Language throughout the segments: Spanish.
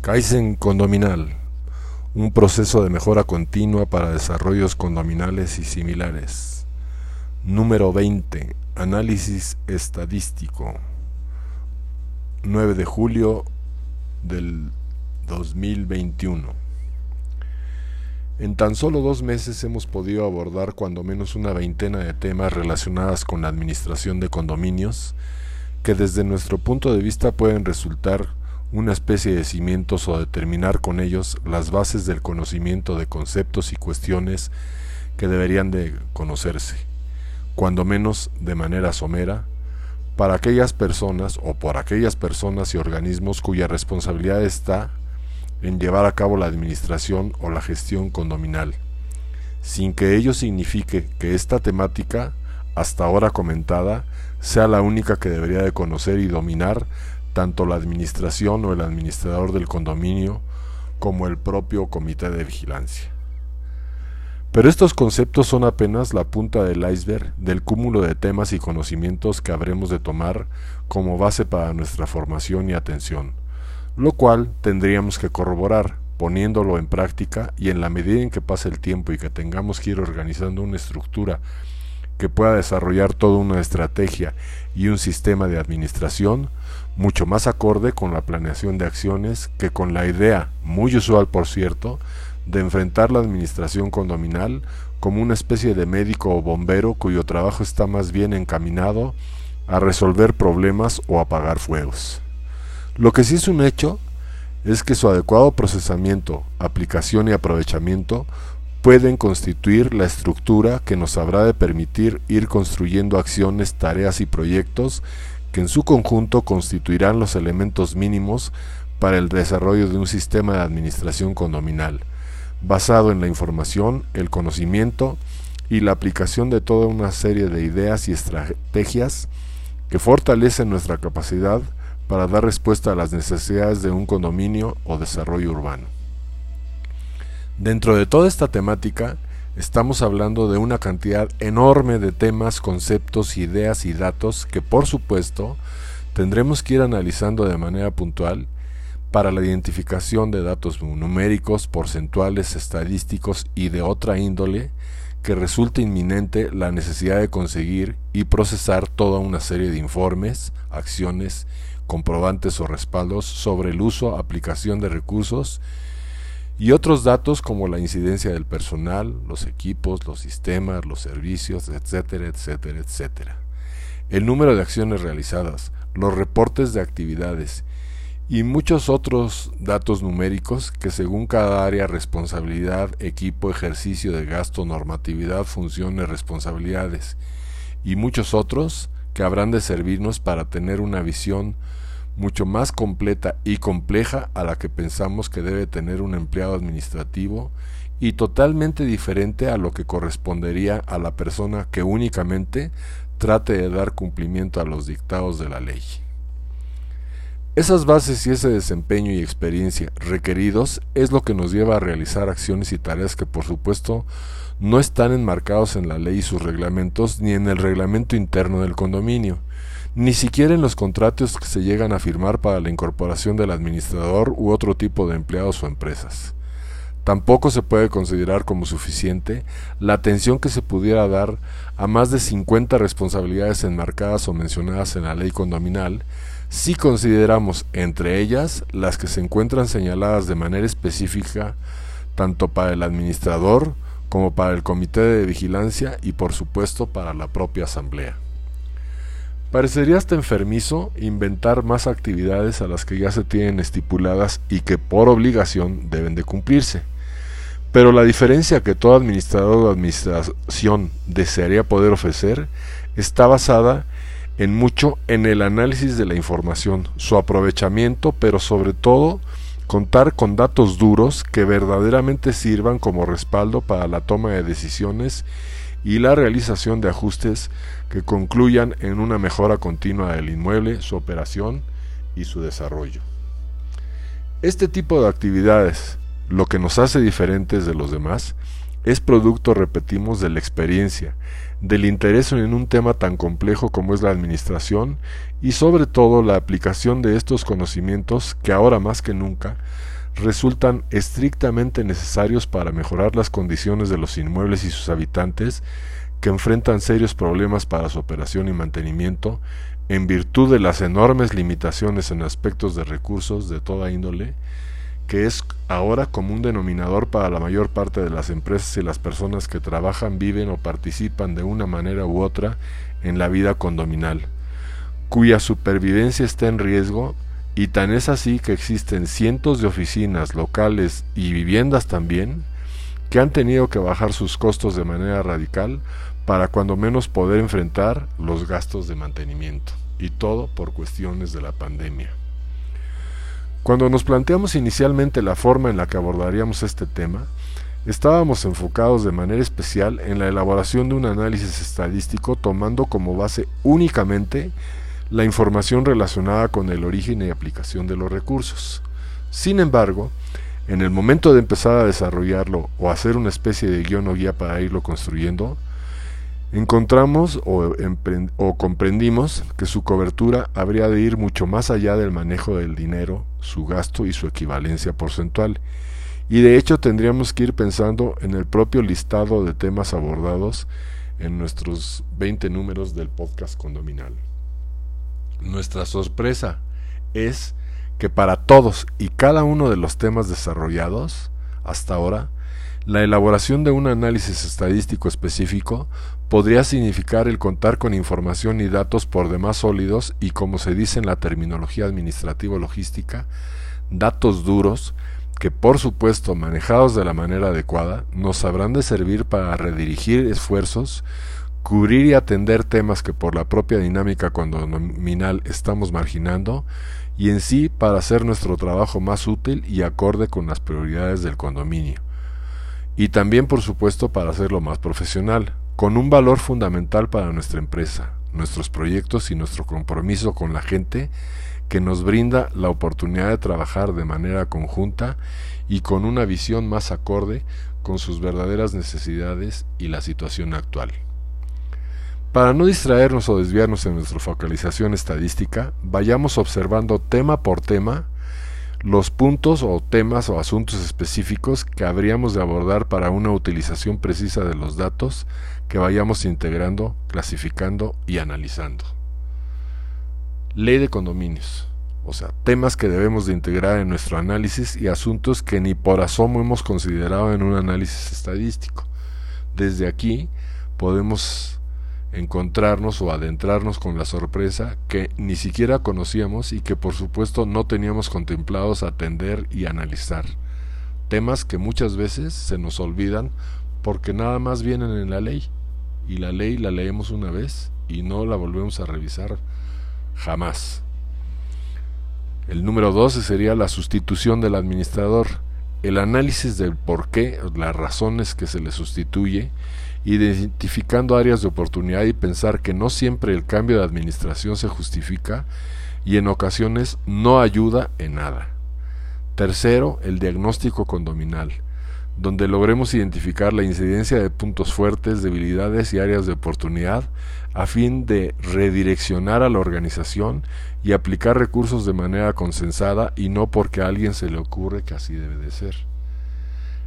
Kaizen condominal, un proceso de mejora continua para desarrollos condominales y similares. Número 20. Análisis estadístico. 9 de julio del 2021. En tan solo dos meses hemos podido abordar cuando menos una veintena de temas relacionados con la administración de condominios que desde nuestro punto de vista pueden resultar una especie de cimientos o determinar con ellos las bases del conocimiento de conceptos y cuestiones que deberían de conocerse, cuando menos de manera somera, para aquellas personas o por aquellas personas y organismos cuya responsabilidad está en llevar a cabo la administración o la gestión condominal, sin que ello signifique que esta temática, hasta ahora comentada, sea la única que debería de conocer y dominar tanto la administración o el administrador del condominio como el propio comité de vigilancia. Pero estos conceptos son apenas la punta del iceberg del cúmulo de temas y conocimientos que habremos de tomar como base para nuestra formación y atención, lo cual tendríamos que corroborar poniéndolo en práctica y en la medida en que pase el tiempo y que tengamos que ir organizando una estructura que pueda desarrollar toda una estrategia y un sistema de administración mucho más acorde con la planeación de acciones que con la idea, muy usual por cierto, de enfrentar la administración condominal como una especie de médico o bombero cuyo trabajo está más bien encaminado a resolver problemas o apagar fuegos. Lo que sí es un hecho es que su adecuado procesamiento, aplicación y aprovechamiento pueden constituir la estructura que nos habrá de permitir ir construyendo acciones, tareas y proyectos que en su conjunto constituirán los elementos mínimos para el desarrollo de un sistema de administración condominal, basado en la información, el conocimiento y la aplicación de toda una serie de ideas y estrategias que fortalecen nuestra capacidad para dar respuesta a las necesidades de un condominio o desarrollo urbano. Dentro de toda esta temática, estamos hablando de una cantidad enorme de temas, conceptos, ideas y datos que por supuesto tendremos que ir analizando de manera puntual para la identificación de datos numéricos, porcentuales, estadísticos y de otra índole que resulte inminente la necesidad de conseguir y procesar toda una serie de informes, acciones, comprobantes o respaldos sobre el uso, aplicación de recursos y otros datos como la incidencia del personal, los equipos, los sistemas, los servicios, etcétera, etcétera, etcétera. El número de acciones realizadas, los reportes de actividades y muchos otros datos numéricos que según cada área, responsabilidad, equipo, ejercicio de gasto, normatividad, funciones, responsabilidades y muchos otros que habrán de servirnos para tener una visión mucho más completa y compleja a la que pensamos que debe tener un empleado administrativo y totalmente diferente a lo que correspondería a la persona que únicamente trate de dar cumplimiento a los dictados de la ley. Esas bases y ese desempeño y experiencia requeridos es lo que nos lleva a realizar acciones y tareas que por supuesto no están enmarcados en la ley y sus reglamentos ni en el reglamento interno del condominio, ni siquiera en los contratos que se llegan a firmar para la incorporación del administrador u otro tipo de empleados o empresas. Tampoco se puede considerar como suficiente la atención que se pudiera dar a más de 50 responsabilidades enmarcadas o mencionadas en la ley condominal si consideramos entre ellas las que se encuentran señaladas de manera específica tanto para el administrador como para el comité de vigilancia y por supuesto para la propia asamblea. Parecería hasta enfermizo inventar más actividades a las que ya se tienen estipuladas y que por obligación deben de cumplirse. Pero la diferencia que todo administrador o administración desearía poder ofrecer está basada en mucho en el análisis de la información, su aprovechamiento, pero sobre todo contar con datos duros que verdaderamente sirvan como respaldo para la toma de decisiones y la realización de ajustes que concluyan en una mejora continua del inmueble, su operación y su desarrollo. Este tipo de actividades, lo que nos hace diferentes de los demás, es producto, repetimos, de la experiencia, del interés en un tema tan complejo como es la administración y sobre todo la aplicación de estos conocimientos que ahora más que nunca resultan estrictamente necesarios para mejorar las condiciones de los inmuebles y sus habitantes que enfrentan serios problemas para su operación y mantenimiento en virtud de las enormes limitaciones en aspectos de recursos de toda índole, que es ahora común denominador para la mayor parte de las empresas y las personas que trabajan, viven o participan de una manera u otra en la vida condominal, cuya supervivencia está en riesgo y tan es así que existen cientos de oficinas locales y viviendas también que han tenido que bajar sus costos de manera radical para cuando menos poder enfrentar los gastos de mantenimiento, y todo por cuestiones de la pandemia. Cuando nos planteamos inicialmente la forma en la que abordaríamos este tema, estábamos enfocados de manera especial en la elaboración de un análisis estadístico tomando como base únicamente la información relacionada con el origen y aplicación de los recursos. Sin embargo, en el momento de empezar a desarrollarlo o hacer una especie de guion o guía para irlo construyendo, encontramos o, o, comprendimos que su cobertura habría de ir mucho más allá del manejo del dinero, su gasto y su equivalencia porcentual. Y de hecho tendríamos que ir pensando en el propio listado de temas abordados en nuestros 20 números del podcast condominal. Nuestra sorpresa es que para todos y cada uno de los temas desarrollados hasta ahora, la elaboración de un análisis estadístico específico podría significar el contar con información y datos por demás sólidos y, como se dice en la terminología administrativo-logística, datos duros que, por supuesto, manejados de la manera adecuada, nos habrán de servir para redirigir esfuerzos cubrir y atender temas que por la propia dinámica condominal estamos marginando y en sí para hacer nuestro trabajo más útil y acorde con las prioridades del condominio. Y también por supuesto para hacerlo más profesional, con un valor fundamental para nuestra empresa, nuestros proyectos y nuestro compromiso con la gente que nos brinda la oportunidad de trabajar de manera conjunta y con una visión más acorde con sus verdaderas necesidades y la situación actual. Para no distraernos o desviarnos en nuestra focalización estadística, vayamos observando tema por tema los puntos o temas o asuntos específicos que habríamos de abordar para una utilización precisa de los datos que vayamos integrando, clasificando y analizando. Ley de condominios, o sea, temas que debemos de integrar en nuestro análisis y asuntos que ni por asomo hemos considerado en un análisis estadístico. Desde aquí podemos encontrarnos o adentrarnos con la sorpresa que ni siquiera conocíamos y que por supuesto no teníamos contemplados atender y analizar. Temas que muchas veces se nos olvidan porque nada más vienen en la ley y la ley la leemos una vez y no la volvemos a revisar jamás. El número 12 sería la sustitución del administrador, el análisis del por qué, las razones que se le sustituye identificando áreas de oportunidad y pensar que no siempre el cambio de administración se justifica y en ocasiones no ayuda en nada. Tercero, el diagnóstico condominal, donde logremos identificar la incidencia de puntos fuertes, debilidades y áreas de oportunidad a fin de redireccionar a la organización y aplicar recursos de manera consensada y no porque a alguien se le ocurre que así debe de ser.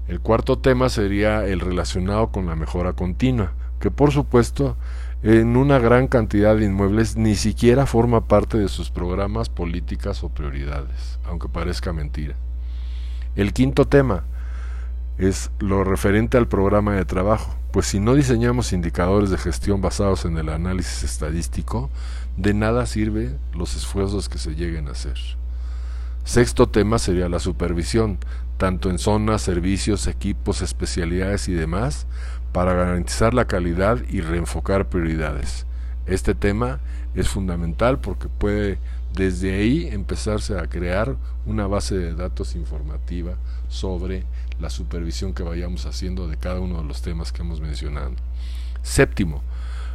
El cuarto tema sería el relacionado con la mejora continua, que por supuesto en una gran cantidad de inmuebles ni siquiera forma parte de sus programas, políticas o prioridades, aunque parezca mentira. El quinto tema es lo referente al programa de trabajo, pues si no diseñamos indicadores de gestión basados en el análisis estadístico, de nada sirve los esfuerzos que se lleguen a hacer. Sexto tema sería la supervisión, tanto en zonas, servicios, equipos, especialidades y demás, para garantizar la calidad y reenfocar prioridades. Este tema es fundamental porque puede desde ahí empezarse a crear una base de datos informativa sobre la supervisión que vayamos haciendo de cada uno de los temas que hemos mencionado. Séptimo,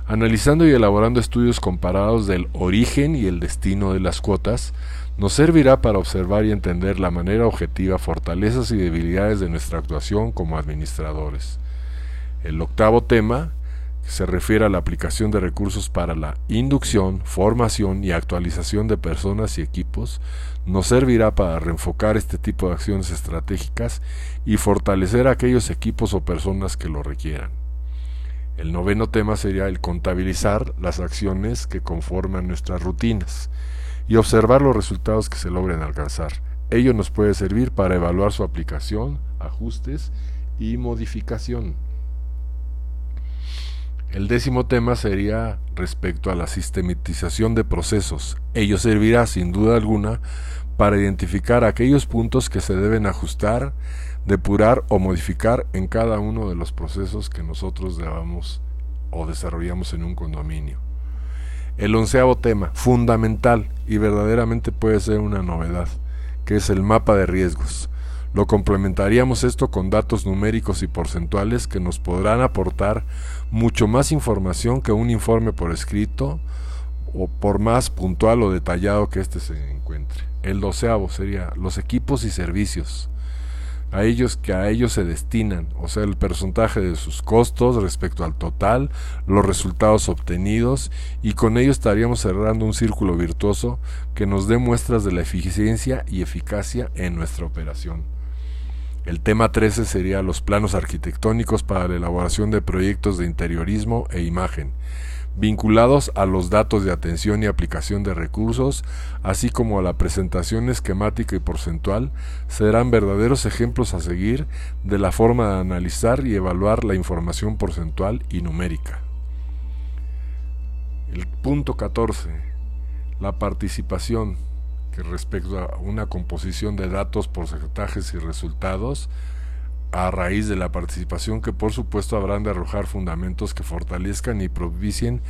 analizando y elaborando estudios comparados del origen y el destino de las cuotas, nos servirá para observar y entender la manera objetiva, fortalezas y debilidades de nuestra actuación como administradores. El octavo tema se refiere a la aplicación de recursos para la inducción, formación y actualización de personas y equipos, nos servirá para reenfocar este tipo de acciones estratégicas y fortalecer aquellos equipos o personas que lo requieran. El noveno tema sería el contabilizar las acciones que conforman nuestras rutinas y observar los resultados que se logren alcanzar. Ello nos puede servir para evaluar su aplicación, ajustes y modificación. El décimo tema sería respecto a la sistematización de procesos. Ello servirá sin duda alguna para identificar aquellos puntos que se deben ajustar, depurar o modificar en cada uno de los procesos que nosotros debamos o desarrollamos en un condominio. El onceavo tema, fundamental y verdaderamente puede ser una novedad, que es el mapa de riesgos. Lo complementaríamos esto con datos numéricos y porcentuales que nos podrán aportar mucho más información que un informe por escrito o por más puntual o detallado que éste se encuentre. El doceavo sería los equipos y servicios a ellos que a ellos se destinan, o sea, el porcentaje de sus costos respecto al total, los resultados obtenidos, y con ello estaríamos cerrando un círculo virtuoso que nos dé muestras de la eficiencia y eficacia en nuestra operación. El tema 13 sería los planos arquitectónicos para la elaboración de proyectos de interiorismo e imagen, vinculados a los datos de atención y aplicación de recursos, así como a la presentación esquemática y porcentual, serán verdaderos ejemplos a seguir de la forma de analizar y evaluar la información porcentual y numérica. El punto 14. La participación, que respecto a una composición de datos, porcentajes y resultados, a raíz de la participación que por supuesto habrán de arrojar fundamentos que fortalezcan y propicien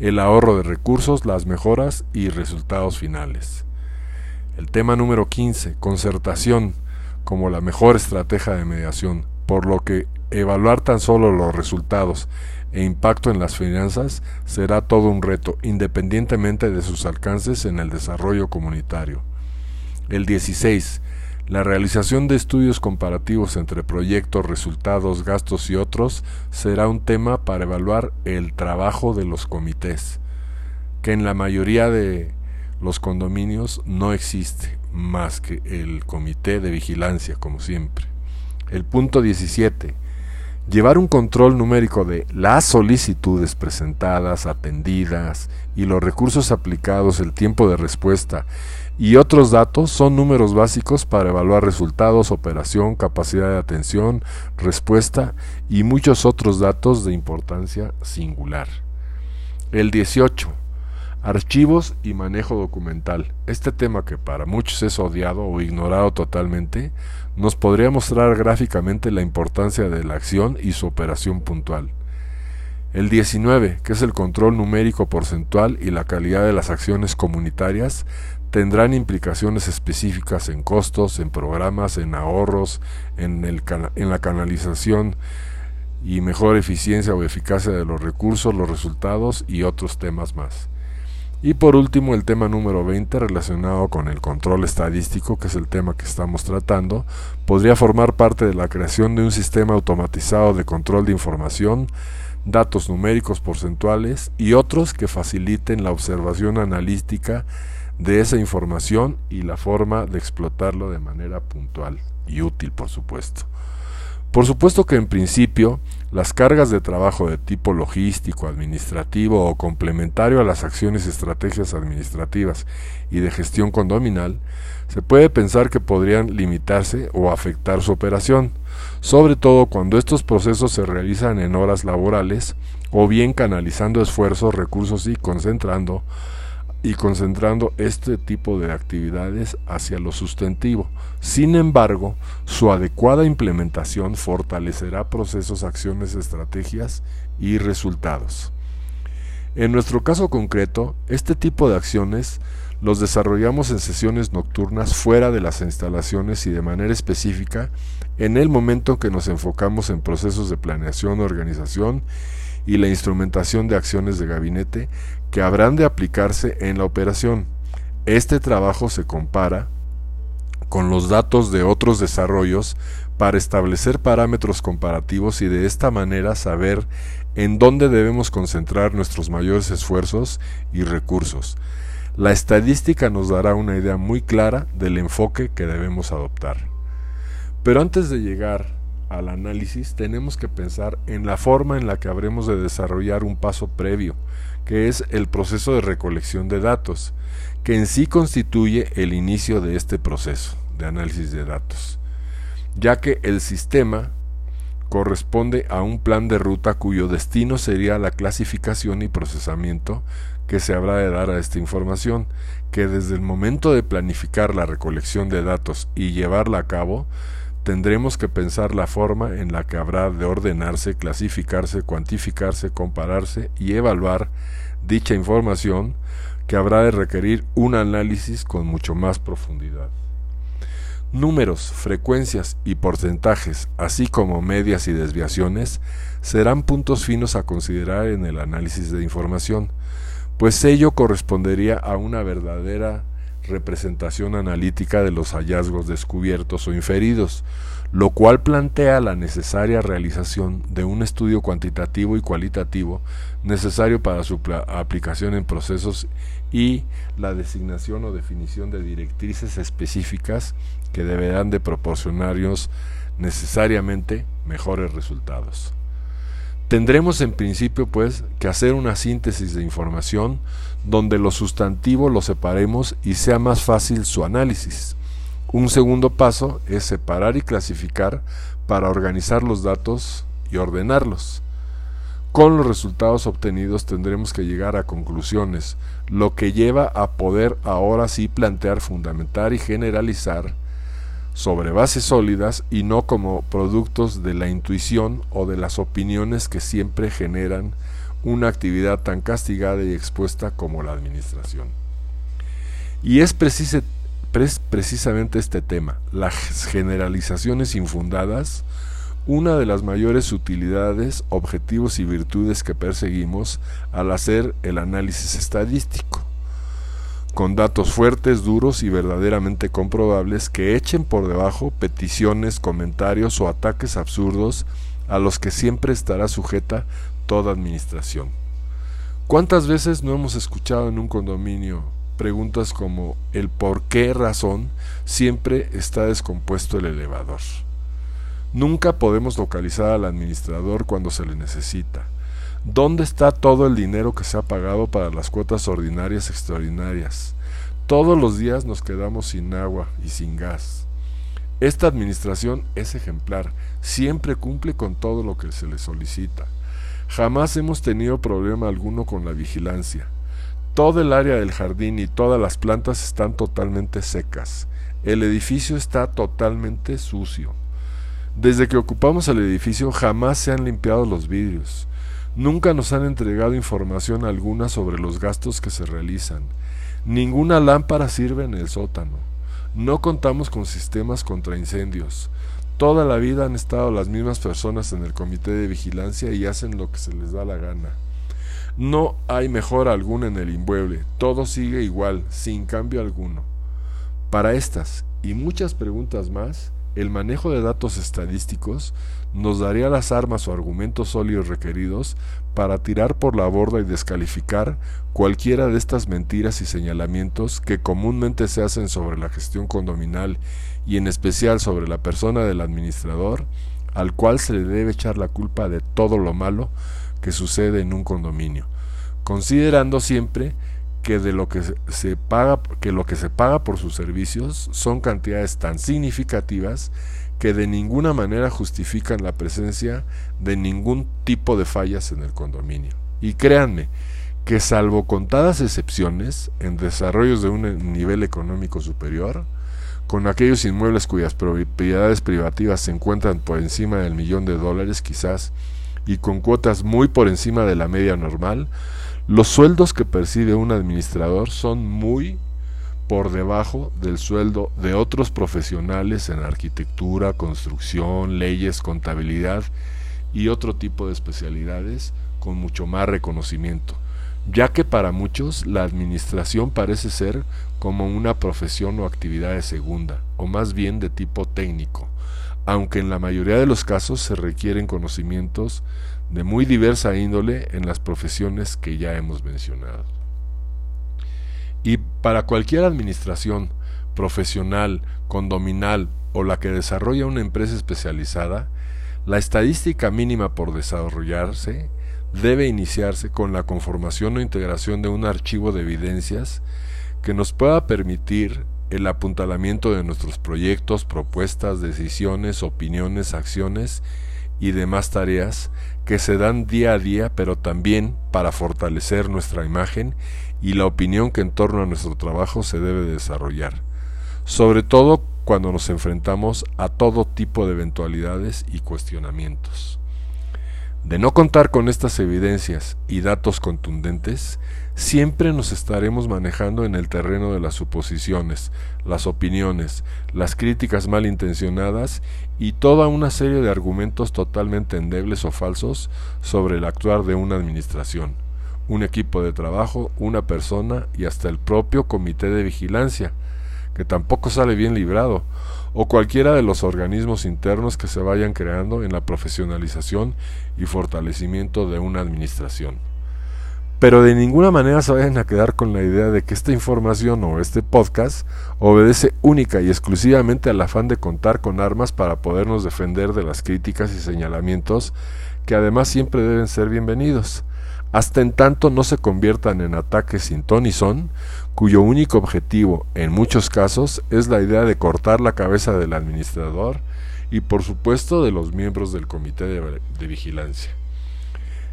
el ahorro de recursos, las mejoras y resultados finales. El tema número 15, concertación como la mejor estrategia de mediación, por lo que evaluar tan solo los resultados e impacto en las finanzas será todo un reto, independientemente de sus alcances en el desarrollo comunitario. El 16, la realización de estudios comparativos entre proyectos, resultados, gastos y otros será un tema para evaluar el trabajo de los comités, que en la mayoría de los condominios no existe más que el comité de vigilancia, como siempre. El punto 17. Llevar un control numérico de las solicitudes presentadas, atendidas y los recursos aplicados, el tiempo de respuesta y otros datos son números básicos para evaluar resultados, operación, capacidad de atención, respuesta y muchos otros datos de importancia singular. El 18. Archivos y manejo documental. Este tema que para muchos es odiado o ignorado totalmente, nos podría mostrar gráficamente la importancia de la acción y su operación puntual. El 19, que es el control numérico porcentual y la calidad de las acciones comunitarias, tendrán implicaciones específicas en costos, en programas, en ahorros, en, el en la canalización y mejor eficiencia o eficacia de los recursos, los resultados y otros temas más. Y por último, el tema número 20 relacionado con el control estadístico, que es el tema que estamos tratando, podría formar parte de la creación de un sistema automatizado de control de información, datos numéricos porcentuales y otros que faciliten la observación analítica de esa información y la forma de explotarlo de manera puntual y útil, por supuesto. Por supuesto que en principio las cargas de trabajo de tipo logístico, administrativo o complementario a las acciones y estrategias administrativas y de gestión condominal, se puede pensar que podrían limitarse o afectar su operación, sobre todo cuando estos procesos se realizan en horas laborales o bien canalizando esfuerzos, recursos y concentrando y concentrando este tipo de actividades hacia lo sustantivo. Sin embargo, su adecuada implementación fortalecerá procesos, acciones, estrategias y resultados. En nuestro caso concreto, este tipo de acciones los desarrollamos en sesiones nocturnas fuera de las instalaciones y de manera específica en el momento que nos enfocamos en procesos de planeación, organización y la instrumentación de acciones de gabinete que habrán de aplicarse en la operación. Este trabajo se compara con los datos de otros desarrollos para establecer parámetros comparativos y de esta manera saber en dónde debemos concentrar nuestros mayores esfuerzos y recursos. La estadística nos dará una idea muy clara del enfoque que debemos adoptar. Pero antes de llegar al análisis tenemos que pensar en la forma en la que habremos de desarrollar un paso previo, que es el proceso de recolección de datos, que en sí constituye el inicio de este proceso de análisis de datos, ya que el sistema corresponde a un plan de ruta cuyo destino sería la clasificación y procesamiento que se habrá de dar a esta información, que desde el momento de planificar la recolección de datos y llevarla a cabo, tendremos que pensar la forma en la que habrá de ordenarse, clasificarse, cuantificarse, compararse y evaluar dicha información que habrá de requerir un análisis con mucho más profundidad. Números, frecuencias y porcentajes, así como medias y desviaciones, serán puntos finos a considerar en el análisis de información, pues ello correspondería a una verdadera representación analítica de los hallazgos descubiertos o inferidos, lo cual plantea la necesaria realización de un estudio cuantitativo y cualitativo necesario para su aplicación en procesos y la designación o definición de directrices específicas que deberán de proporcionarnos necesariamente mejores resultados. Tendremos en principio pues que hacer una síntesis de información donde lo sustantivo lo separemos y sea más fácil su análisis. Un segundo paso es separar y clasificar para organizar los datos y ordenarlos. Con los resultados obtenidos tendremos que llegar a conclusiones, lo que lleva a poder ahora sí plantear, fundamentar y generalizar sobre bases sólidas y no como productos de la intuición o de las opiniones que siempre generan una actividad tan castigada y expuesta como la administración. Y es, precisamente este tema, las generalizaciones infundadas, una de las mayores utilidades, objetivos y virtudes que perseguimos al hacer el análisis estadístico con datos fuertes, duros y verdaderamente comprobables que echen por debajo peticiones, comentarios o ataques absurdos a los que siempre estará sujeta toda administración. ¿Cuántas veces no hemos escuchado en un condominio preguntas como el por qué razón siempre está descompuesto el elevador? Nunca podemos localizar al administrador cuando se le necesita. ¿Dónde está todo el dinero que se ha pagado para las cuotas ordinarias extraordinarias? Todos los días nos quedamos sin agua y sin gas. Esta administración es ejemplar, siempre cumple con todo lo que se le solicita. Jamás hemos tenido problema alguno con la vigilancia. Todo el área del jardín y todas las plantas están totalmente secas. El edificio está totalmente sucio. Desde que ocupamos el edificio jamás se han limpiado los vidrios. Nunca nos han entregado información alguna sobre los gastos que se realizan. Ninguna lámpara sirve en el sótano. No contamos con sistemas contra incendios. Toda la vida han estado las mismas personas en el comité de vigilancia y hacen lo que se les da la gana. No hay mejora alguna en el inmueble, todo sigue igual, sin cambio alguno. Para estas y muchas preguntas más, el manejo de datos estadísticos nos daría las armas o argumentos sólidos requeridos para tirar por la borda y descalificar cualquiera de estas mentiras y señalamientos que comúnmente se hacen sobre la gestión condominal y en especial sobre la persona del administrador, al cual se le debe echar la culpa de todo lo malo que sucede en un condominio, considerando siempre que de lo que se paga que lo que se paga por sus servicios son cantidades tan significativas que de ninguna manera justifican la presencia de ningún tipo de fallas en el condominio. Y créanme que salvo contadas excepciones en desarrollos de un nivel económico superior, con aquellos inmuebles cuyas propiedades privativas se encuentran por encima del millón de dólares quizás y con cuotas muy por encima de la media normal, los sueldos que percibe un administrador son muy por debajo del sueldo de otros profesionales en arquitectura, construcción, leyes, contabilidad y otro tipo de especialidades con mucho más reconocimiento. ya que para muchos la administración parece ser como una profesión o actividad de segunda, o más bien de tipo técnico, aunque en la mayoría de los casos se requieren conocimientos de muy diversa índole en las profesiones que ya hemos mencionado. Y para cualquier administración, profesional, condominal o la que desarrolla una empresa especializada, la estadística mínima por desarrollarse debe iniciarse con la conformación o integración de un archivo de evidencias que nos pueda permitir el apuntalamiento de nuestros proyectos, propuestas, decisiones, opiniones, acciones y demás tareas que se dan día a día, pero también para fortalecer nuestra imagen y la opinión que en torno a nuestro trabajo se debe desarrollar, sobre todo cuando nos enfrentamos a todo tipo de eventualidades y cuestionamientos. De no contar con estas evidencias y datos contundentes, siempre nos estaremos manejando en el terreno de las suposiciones, las opiniones, las críticas malintencionadas y toda una serie de argumentos totalmente endebles o falsos sobre el actuar de una administración, un equipo de trabajo, una persona y hasta el propio comité de vigilancia, que tampoco sale bien librado, o cualquiera de los organismos internos que se vayan creando en la profesionalización y fortalecimiento de una administración. Pero de ninguna manera se vayan a quedar con la idea de que esta información o este podcast obedece única y exclusivamente al afán de contar con armas para podernos defender de las críticas y señalamientos que además siempre deben ser bienvenidos, hasta en tanto no se conviertan en ataques sin ton y son, cuyo único objetivo, en muchos casos, es la idea de cortar la cabeza del administrador y por supuesto de los miembros del comité de, vigilancia.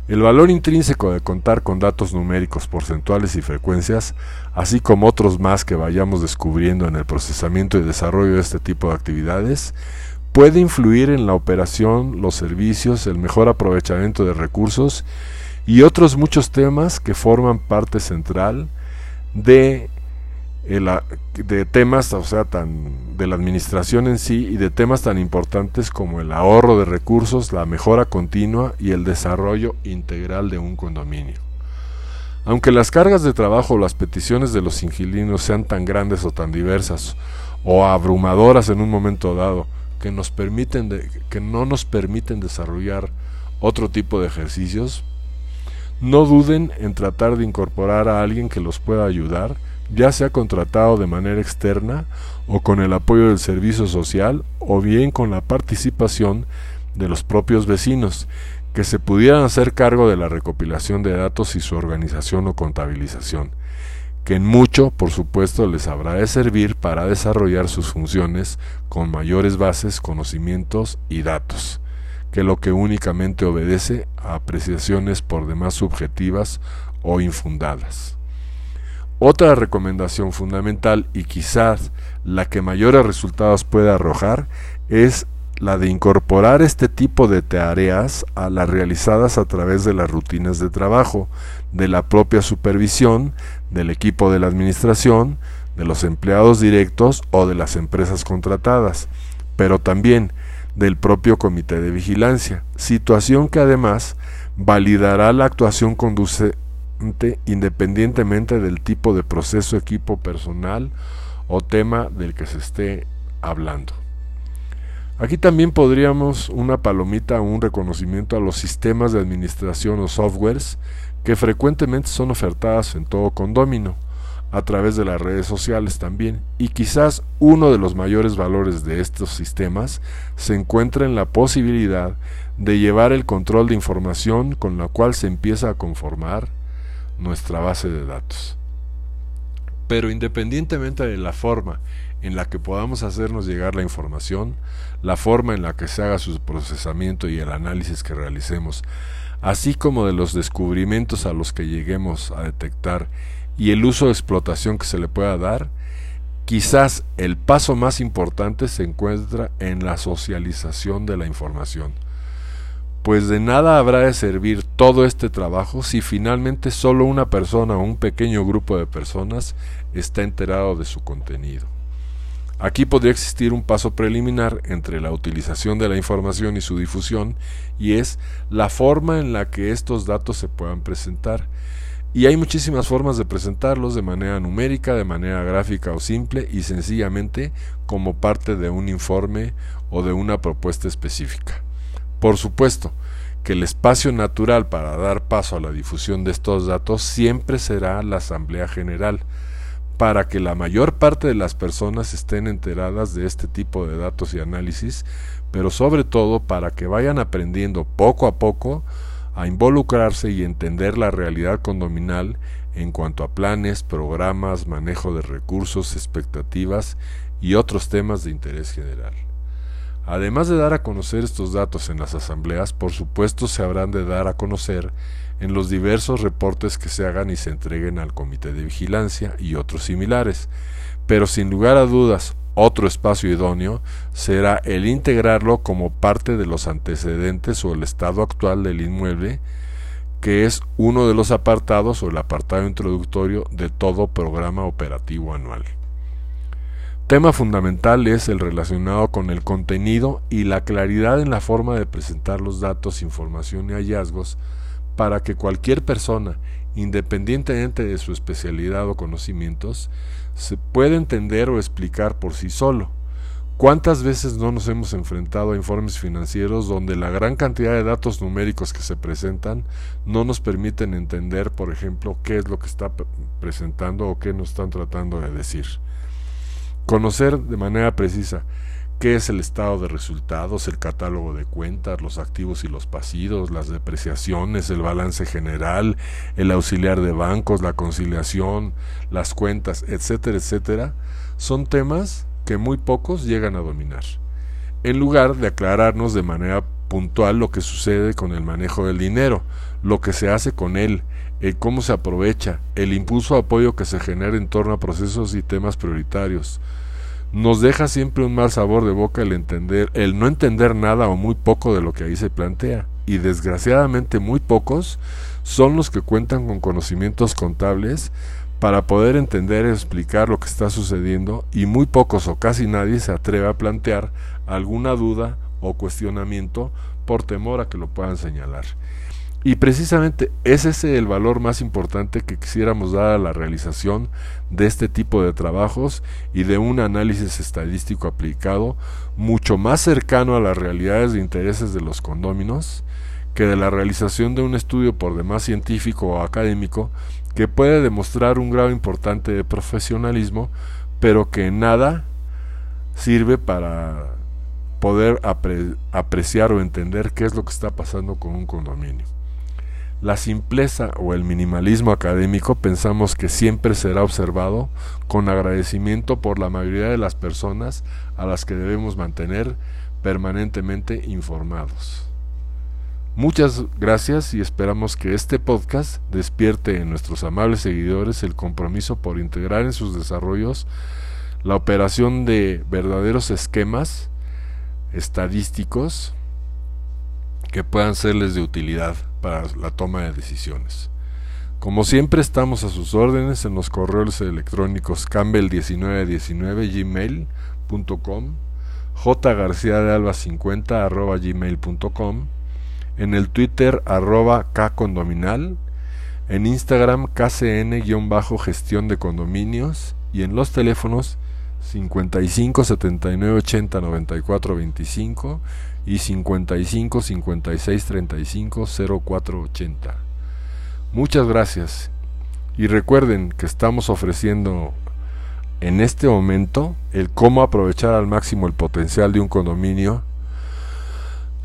El valor intrínseco de contar con datos numéricos, porcentuales y frecuencias, así como otros más que vayamos descubriendo en el procesamiento y desarrollo de este tipo de actividades, puede influir en la operación, los servicios, el mejor aprovechamiento de recursos y otros muchos temas que forman parte central de, de temas, o sea, tan, de la administración en sí y de temas tan importantes como el ahorro de recursos, la mejora continua y el desarrollo integral de un condominio. Aunque las cargas de trabajo o las peticiones de los inquilinos sean tan grandes o tan diversas o abrumadoras en un momento dado que, nos permiten que no nos permiten desarrollar otro tipo de ejercicios, no duden en tratar de incorporar a alguien que los pueda ayudar, ya sea contratado de manera externa o con el apoyo del servicio social o bien con la participación de los propios vecinos, que se pudieran hacer cargo de la recopilación de datos y su organización o contabilización, que en mucho, por supuesto, les habrá de servir para desarrollar sus funciones con mayores bases, conocimientos y datos que lo que únicamente obedece a apreciaciones por demás subjetivas o infundadas. Otra recomendación fundamental y quizás la que mayores resultados puede arrojar es la de incorporar este tipo de tareas a las realizadas a través de las rutinas de trabajo, de la propia supervisión, del equipo de la administración, de los empleados directos o de las empresas contratadas, pero también del propio comité de vigilancia, situación que además validará la actuación conducente independientemente del tipo de proceso, equipo personal o tema del que se esté hablando. Aquí también podríamos una palomita o un reconocimiento a los sistemas de administración o softwares que frecuentemente son ofertadas en todo condomino a través de las redes sociales también. Y quizás uno de los mayores valores de estos sistemas se encuentra en la posibilidad de llevar el control de información con la cual se empieza a conformar nuestra base de datos. Pero independientemente de la forma en la que podamos hacernos llegar la información, la forma en la que se haga su procesamiento y el análisis que realicemos, así como de los descubrimientos a los que lleguemos a detectar y el uso de explotación que se le pueda dar, quizás el paso más importante se encuentra en la socialización de la información. Pues de nada habrá de servir todo este trabajo si finalmente solo una persona o un pequeño grupo de personas está enterado de su contenido. Aquí podría existir un paso preliminar entre la utilización de la información y su difusión, y es la forma en la que estos datos se puedan presentar, Y hay muchísimas formas de presentarlos de manera numérica, de manera gráfica o simple y sencillamente como parte de un informe o de una propuesta específica. Por supuesto que el espacio natural para dar paso a la difusión de estos datos siempre será la Asamblea General, para que la mayor parte de las personas estén enteradas de este tipo de datos y análisis, pero sobre todo para que vayan aprendiendo poco a poco a involucrarse y entender la realidad condominal en cuanto a planes, programas, manejo de recursos, expectativas y otros temas de interés general. Además de dar a conocer estos datos en las asambleas, por supuesto se habrán de dar a conocer en los diversos reportes que se hagan y se entreguen al Comité de Vigilancia y otros similares. Pero sin lugar a dudas, otro espacio idóneo será el integrarlo como parte de los antecedentes o el estado actual del inmueble, que es uno de los apartados o el apartado introductorio de todo programa operativo anual. Tema fundamental es el relacionado con el contenido y la claridad en la forma de presentar los datos, información y hallazgos para que cualquier persona, independientemente de su especialidad o conocimientos, se pueda entender o explicar por sí solo. ¿Cuántas veces no nos hemos enfrentado a informes financieros donde la gran cantidad de datos numéricos que se presentan no nos permiten entender, por ejemplo, qué es lo que está presentando o qué nos están tratando de decir? Conocer de manera precisa qué es el estado de resultados, el catálogo de cuentas, los activos y los pasivos, las depreciaciones, el balance general, el auxiliar de bancos, la conciliación, las cuentas, etcétera, etcétera, son temas que muy pocos llegan a dominar. En lugar de aclararnos de manera puntual lo que sucede con el manejo del dinero, lo que se hace con él, el cómo se aprovecha, el impulso o apoyo que se genera en torno a procesos y temas prioritarios, nos deja siempre un mal sabor de boca el entender, el no entender nada o muy poco de lo que ahí se plantea. Y desgraciadamente muy pocos son los que cuentan con conocimientos contables para poder entender y explicar lo que está sucediendo y muy pocos o casi nadie se atreve a plantear alguna duda o cuestionamiento por temor a que lo puedan señalar. Y precisamente ese es el valor más importante que quisiéramos dar a la realización de este tipo de trabajos y de un análisis estadístico aplicado mucho más cercano a las realidades de intereses de los condóminos que de la realización de un estudio por demás científico o académico que puede demostrar un grado importante de profesionalismo, pero que nada sirve para poder apreciar o entender qué es lo que está pasando con un condominio. La simpleza o el minimalismo académico pensamos que siempre será observado con agradecimiento por la mayoría de las personas a las que debemos mantener permanentemente informados. Muchas gracias y esperamos que este podcast despierte en nuestros amables seguidores el compromiso por integrar en sus desarrollos la operación de verdaderos esquemas estadísticos que puedan serles de utilidad para la toma de decisiones. Como siempre estamos a sus órdenes en los correos electrónicos campbell1919 gmail.com jgarcia de alba 50 arroba gmail.com en el Twitter arroba kcondominal en Instagram kcn-gestión de condominios y en los teléfonos 55 79 80 94 25 y 55 56 35 04 80. Muchas gracias y recuerden que estamos ofreciendo en este momento el cómo aprovechar al máximo el potencial de un condominio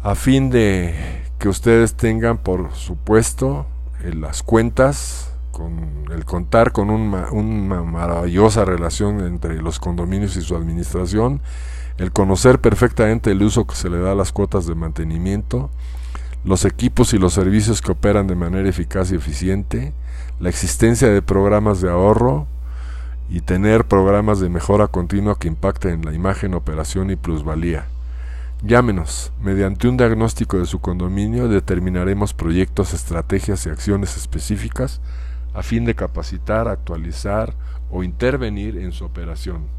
a fin de que ustedes tengan por supuesto en las cuentas con el contar con una maravillosa relación entre los condominios y su administración el conocer perfectamente el uso que se le da a las cuotas de mantenimiento, los equipos y los servicios que operan de manera eficaz y eficiente, la existencia de programas de ahorro y tener programas de mejora continua que impacten en la imagen, operación y plusvalía. Llámenos. Mediante un diagnóstico de su condominio determinaremos proyectos, estrategias y acciones específicas a fin de capacitar, actualizar o intervenir en su operación.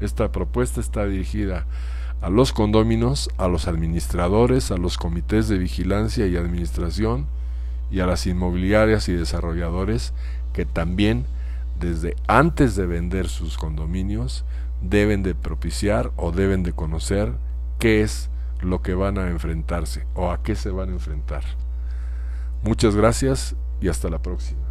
Esta propuesta está dirigida a los condóminos, a los administradores, a los comités de vigilancia y administración y a las inmobiliarias y desarrolladores que también desde antes de vender sus condominios deben de propiciar o deben de conocer qué es lo que van a enfrentarse o a qué se van a enfrentar. Muchas gracias y hasta la próxima.